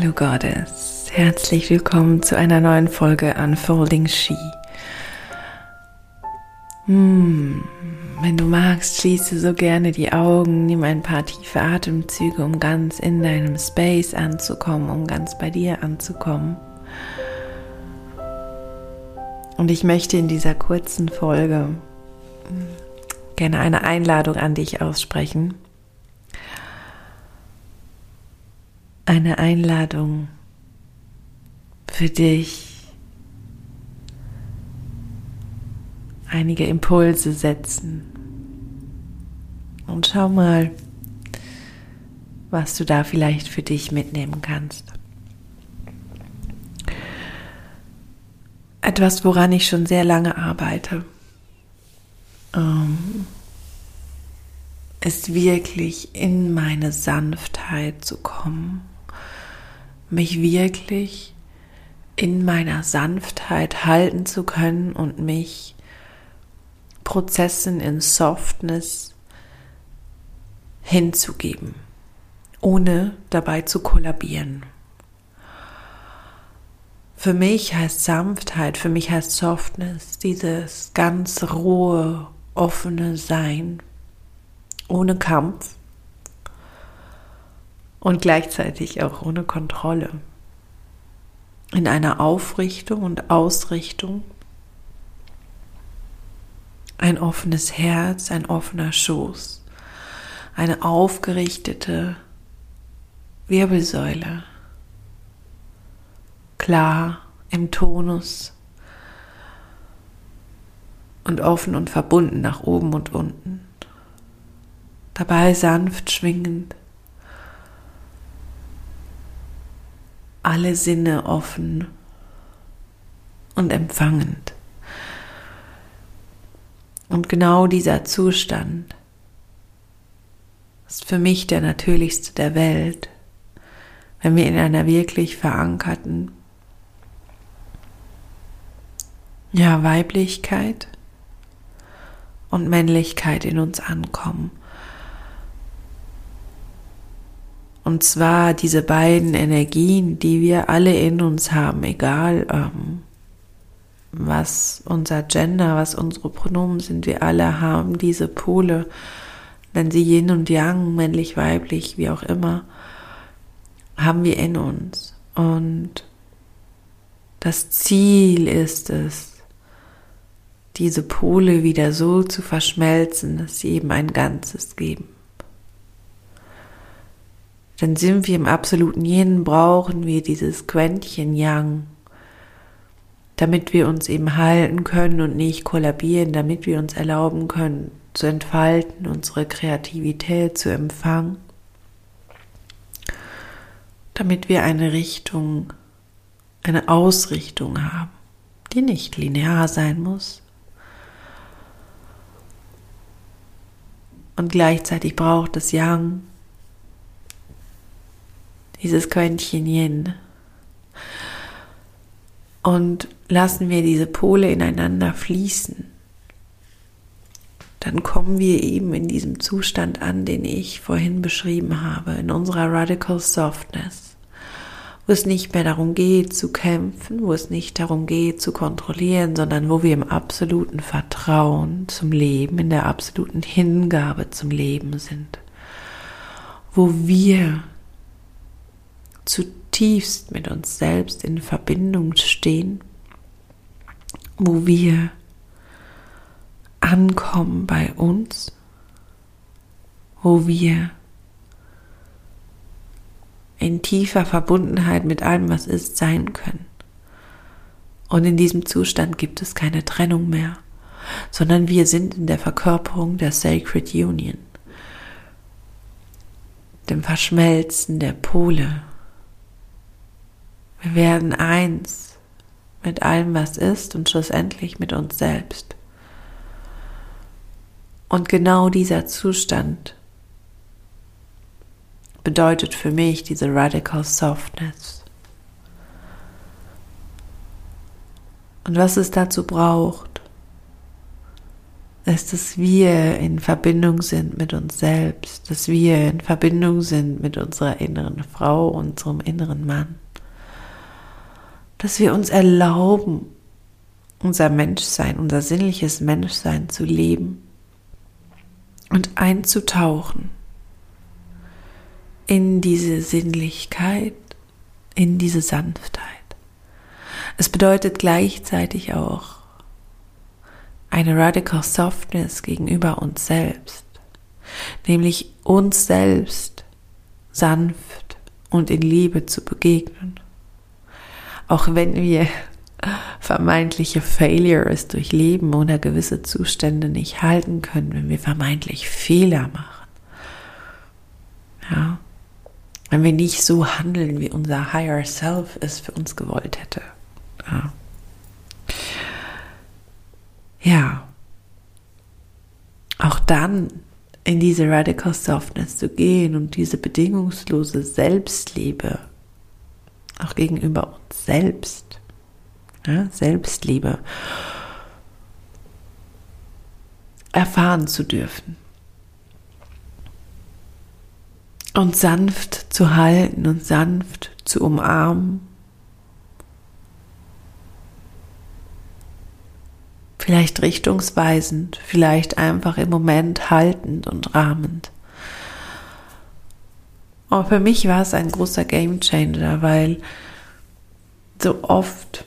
Hallo Goddess, herzlich willkommen zu einer neuen Folge Unfolding She. Hm, wenn du magst, schließe so gerne die Augen, nimm ein paar tiefe Atemzüge, um ganz in deinem Space anzukommen, um ganz bei dir anzukommen. Und ich möchte in dieser kurzen Folge gerne eine Einladung an dich aussprechen. Eine Einladung für dich, einige Impulse setzen und schau mal, was du da vielleicht für dich mitnehmen kannst. Etwas, woran ich schon sehr lange arbeite, ähm, ist wirklich in meine Sanftheit zu kommen, mich wirklich in meiner Sanftheit halten zu können und mich Prozessen in Softness hinzugeben, ohne dabei zu kollabieren. Für mich heißt Sanftheit, für mich heißt Softness, dieses ganz rohe, offene Sein, ohne Kampf und gleichzeitig auch ohne Kontrolle. In einer Aufrichtung und Ausrichtung, ein offenes Herz, ein offener Schoß, eine aufgerichtete Wirbelsäule klar im Tonus und offen und verbunden nach oben und unten. Dabei sanft schwingend. Alle Sinne offen und empfangend. Und genau dieser Zustand ist für mich der natürlichste der Welt, wenn wir in einer wirklich verankerten ja, Weiblichkeit und Männlichkeit in uns ankommen. Und zwar diese beiden Energien, die wir alle in uns haben, egal ähm, was unser Gender, was unsere Pronomen sind, wir alle haben diese Pole, wenn sie Yin und Yang, männlich, weiblich, wie auch immer, haben wir in uns. Und das Ziel ist es, diese Pole wieder so zu verschmelzen, dass sie eben ein Ganzes geben. Denn sind wir im absoluten Yin, brauchen wir dieses Quäntchen Yang, damit wir uns eben halten können und nicht kollabieren, damit wir uns erlauben können, zu entfalten, unsere Kreativität zu empfangen, damit wir eine Richtung, eine Ausrichtung haben, die nicht linear sein muss, Und gleichzeitig braucht es Yang, dieses Quäntchen Yin. Und lassen wir diese Pole ineinander fließen, dann kommen wir eben in diesem Zustand an, den ich vorhin beschrieben habe, in unserer Radical Softness wo es nicht mehr darum geht zu kämpfen, wo es nicht darum geht zu kontrollieren, sondern wo wir im absoluten Vertrauen zum Leben, in der absoluten Hingabe zum Leben sind, wo wir zutiefst mit uns selbst in Verbindung stehen, wo wir ankommen bei uns, wo wir in tiefer Verbundenheit mit allem, was ist, sein können. Und in diesem Zustand gibt es keine Trennung mehr, sondern wir sind in der Verkörperung der Sacred Union, dem Verschmelzen der Pole. Wir werden eins mit allem, was ist und schlussendlich mit uns selbst. Und genau dieser Zustand bedeutet für mich diese Radical Softness. Und was es dazu braucht, ist, dass wir in Verbindung sind mit uns selbst, dass wir in Verbindung sind mit unserer inneren Frau, unserem inneren Mann, dass wir uns erlauben, unser Menschsein, unser sinnliches Menschsein zu leben und einzutauchen in diese Sinnlichkeit, in diese Sanftheit. Es bedeutet gleichzeitig auch eine radical softness gegenüber uns selbst, nämlich uns selbst sanft und in Liebe zu begegnen. Auch wenn wir vermeintliche Failures durchleben oder gewisse Zustände nicht halten können, wenn wir vermeintlich Fehler machen. Ja. Wenn wir nicht so handeln, wie unser Higher Self es für uns gewollt hätte. Ja. ja. Auch dann in diese Radical Softness zu gehen und diese bedingungslose Selbstliebe auch gegenüber uns selbst ja, Selbstliebe erfahren zu dürfen. Und sanft zu halten und sanft zu umarmen. Vielleicht richtungsweisend, vielleicht einfach im Moment haltend und rahmend. Aber für mich war es ein großer Game Changer, weil so oft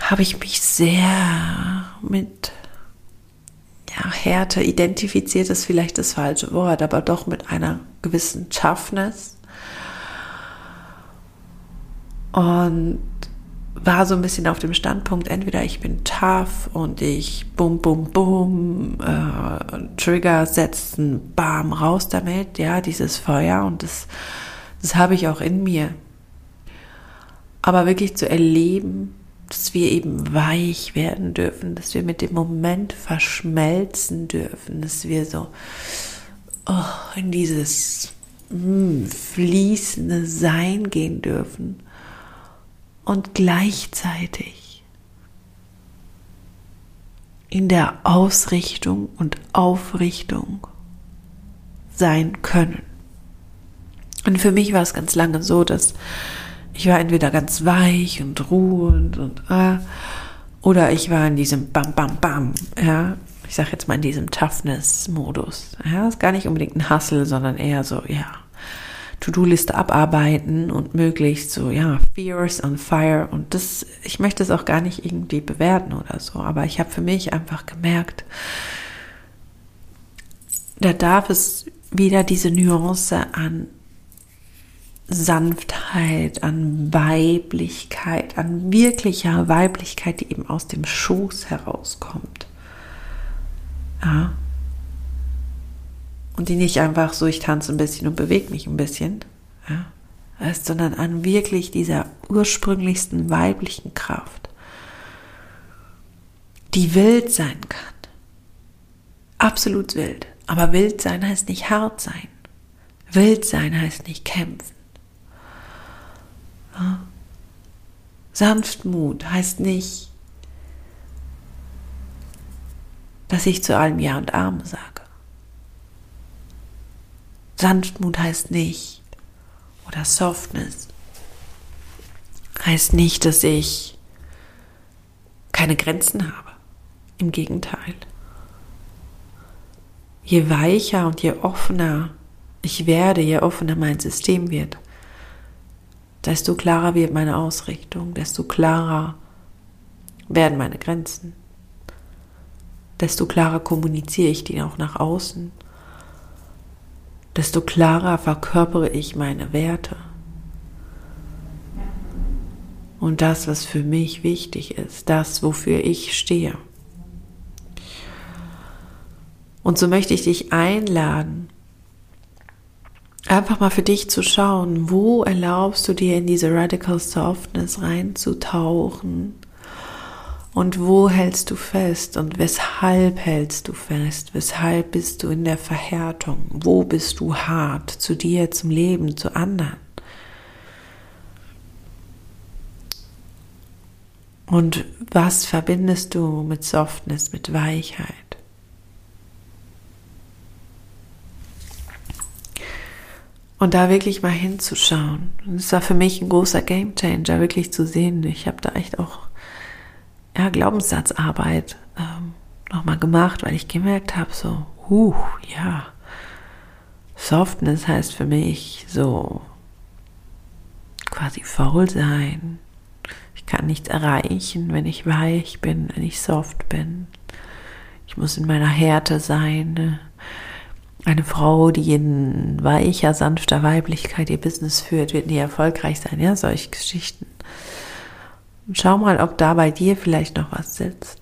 habe ich mich sehr mit ja, Härte identifiziert, ist vielleicht das falsche Wort, aber doch mit einer gewissen Toughness. Und war so ein bisschen auf dem Standpunkt, entweder ich bin tough und ich bum, bum, bum, äh, Trigger setzen, bam, raus damit, ja, dieses Feuer und das, das habe ich auch in mir. Aber wirklich zu erleben, dass wir eben weich werden dürfen, dass wir mit dem Moment verschmelzen dürfen, dass wir so oh, in dieses mm, fließende Sein gehen dürfen und gleichzeitig in der Ausrichtung und Aufrichtung sein können. Und für mich war es ganz lange so, dass ich war entweder ganz weich und ruhend und äh, oder ich war in diesem Bam Bam Bam, ja, ich sag jetzt mal in diesem Toughness-Modus. Ja, ist gar nicht unbedingt ein Hustle, sondern eher so, ja, To-Do-Liste abarbeiten und möglichst so, ja, Fears on Fire. Und das, ich möchte es auch gar nicht irgendwie bewerten oder so, aber ich habe für mich einfach gemerkt, da darf es wieder diese Nuance an Sanftheit, an Weiblichkeit, an wirklicher Weiblichkeit, die eben aus dem Schoß herauskommt. Ja. Und die nicht einfach so, ich tanze ein bisschen und bewege mich ein bisschen, ja, sondern an wirklich dieser ursprünglichsten weiblichen Kraft, die wild sein kann. Absolut wild. Aber wild sein heißt nicht hart sein. Wild sein heißt nicht kämpfen. Sanftmut heißt nicht, dass ich zu allem Ja und Arme sage. Sanftmut heißt nicht, oder Softness heißt nicht, dass ich keine Grenzen habe. Im Gegenteil. Je weicher und je offener ich werde, je offener mein System wird, desto klarer wird meine Ausrichtung, desto klarer werden meine Grenzen, desto klarer kommuniziere ich die auch nach außen, desto klarer verkörpere ich meine Werte. Und das, was für mich wichtig ist, das, wofür ich stehe. Und so möchte ich dich einladen, einfach mal für dich zu schauen, wo erlaubst du dir in diese Radical Softness reinzutauchen und wo hältst du fest und weshalb hältst du fest, weshalb bist du in der Verhärtung, wo bist du hart zu dir, zum Leben, zu anderen. Und was verbindest du mit Softness, mit Weichheit? Und da wirklich mal hinzuschauen. Das war für mich ein großer Gamechanger, wirklich zu sehen. Ich habe da echt auch ja, Glaubenssatzarbeit ähm, nochmal gemacht, weil ich gemerkt habe, so, huh, ja, Softness heißt für mich so quasi faul sein. Ich kann nichts erreichen, wenn ich weich bin, wenn ich soft bin. Ich muss in meiner Härte sein. Ne? Eine Frau, die in weicher, sanfter Weiblichkeit ihr Business führt, wird nie erfolgreich sein. Ja, solche Geschichten. Und schau mal, ob da bei dir vielleicht noch was sitzt.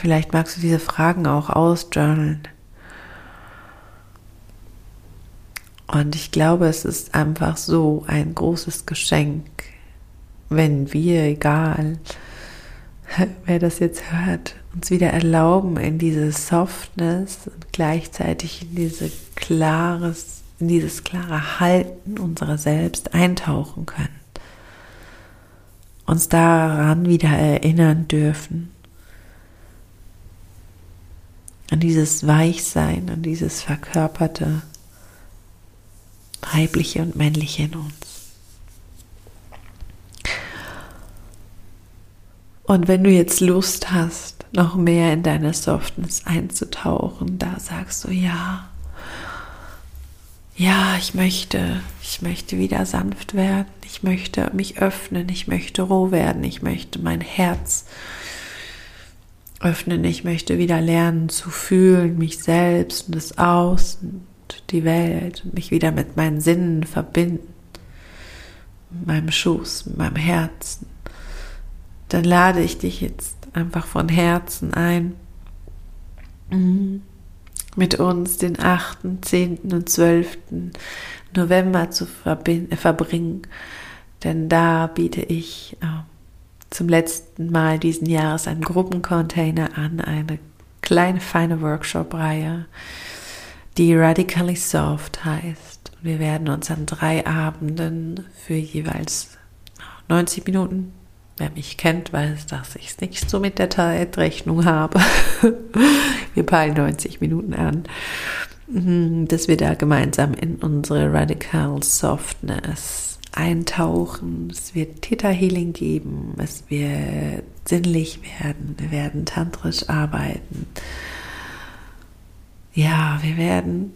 Vielleicht magst du diese Fragen auch ausjournalen. Und ich glaube, es ist einfach so ein großes Geschenk, wenn wir, egal wer das jetzt hört, uns wieder erlauben, in diese Softness und gleichzeitig in diese klares, in dieses klare Halten unserer selbst eintauchen können. Uns daran wieder erinnern dürfen. An dieses Weichsein, an dieses verkörperte weibliche und männliche in uns. Und wenn du jetzt Lust hast, noch mehr in deine Softness einzutauchen, da sagst du ja, ja, ich möchte, ich möchte wieder sanft werden, ich möchte mich öffnen, ich möchte roh werden, ich möchte mein Herz öffnen, ich möchte wieder lernen zu fühlen, mich selbst und das Außen, die Welt und mich wieder mit meinen Sinnen verbinden, mit meinem Schoß, mit meinem Herzen dann lade ich dich jetzt einfach von Herzen ein, mit uns den 8., 10. und 12. November zu äh, verbringen, denn da biete ich äh, zum letzten Mal diesen Jahres einen Gruppencontainer an, eine kleine feine Workshop-Reihe, die Radically Soft heißt. Wir werden uns an drei Abenden für jeweils 90 Minuten Wer mich kennt, weiß, dass ich es nicht so mit der Zeitrechnung habe. wir peilen 90 Minuten an, mhm, dass wir da gemeinsam in unsere Radical Softness eintauchen. Es wird Theta Healing geben, es wird sinnlich werden, wir werden tantrisch arbeiten. Ja, wir werden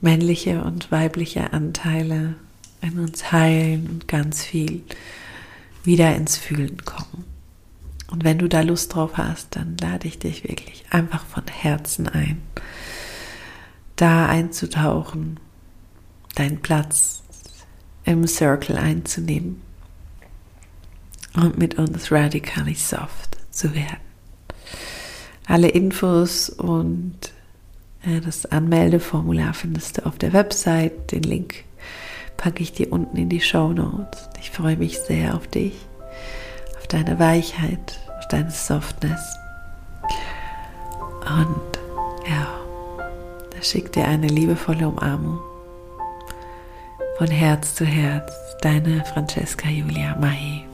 männliche und weibliche Anteile in uns heilen und ganz viel wieder ins Fühlen kommen. Und wenn du da Lust drauf hast, dann lade ich dich wirklich einfach von Herzen ein, da einzutauchen, deinen Platz im Circle einzunehmen und mit uns radically soft zu werden. Alle Infos und äh, das Anmeldeformular findest du auf der Website. Den Link packe ich dir unten in die Show Notes. Ich freue mich sehr auf dich, auf deine Weichheit, auf deine Softness. Und ja, da schickt dir eine liebevolle Umarmung von Herz zu Herz, deine Francesca Julia Mahi.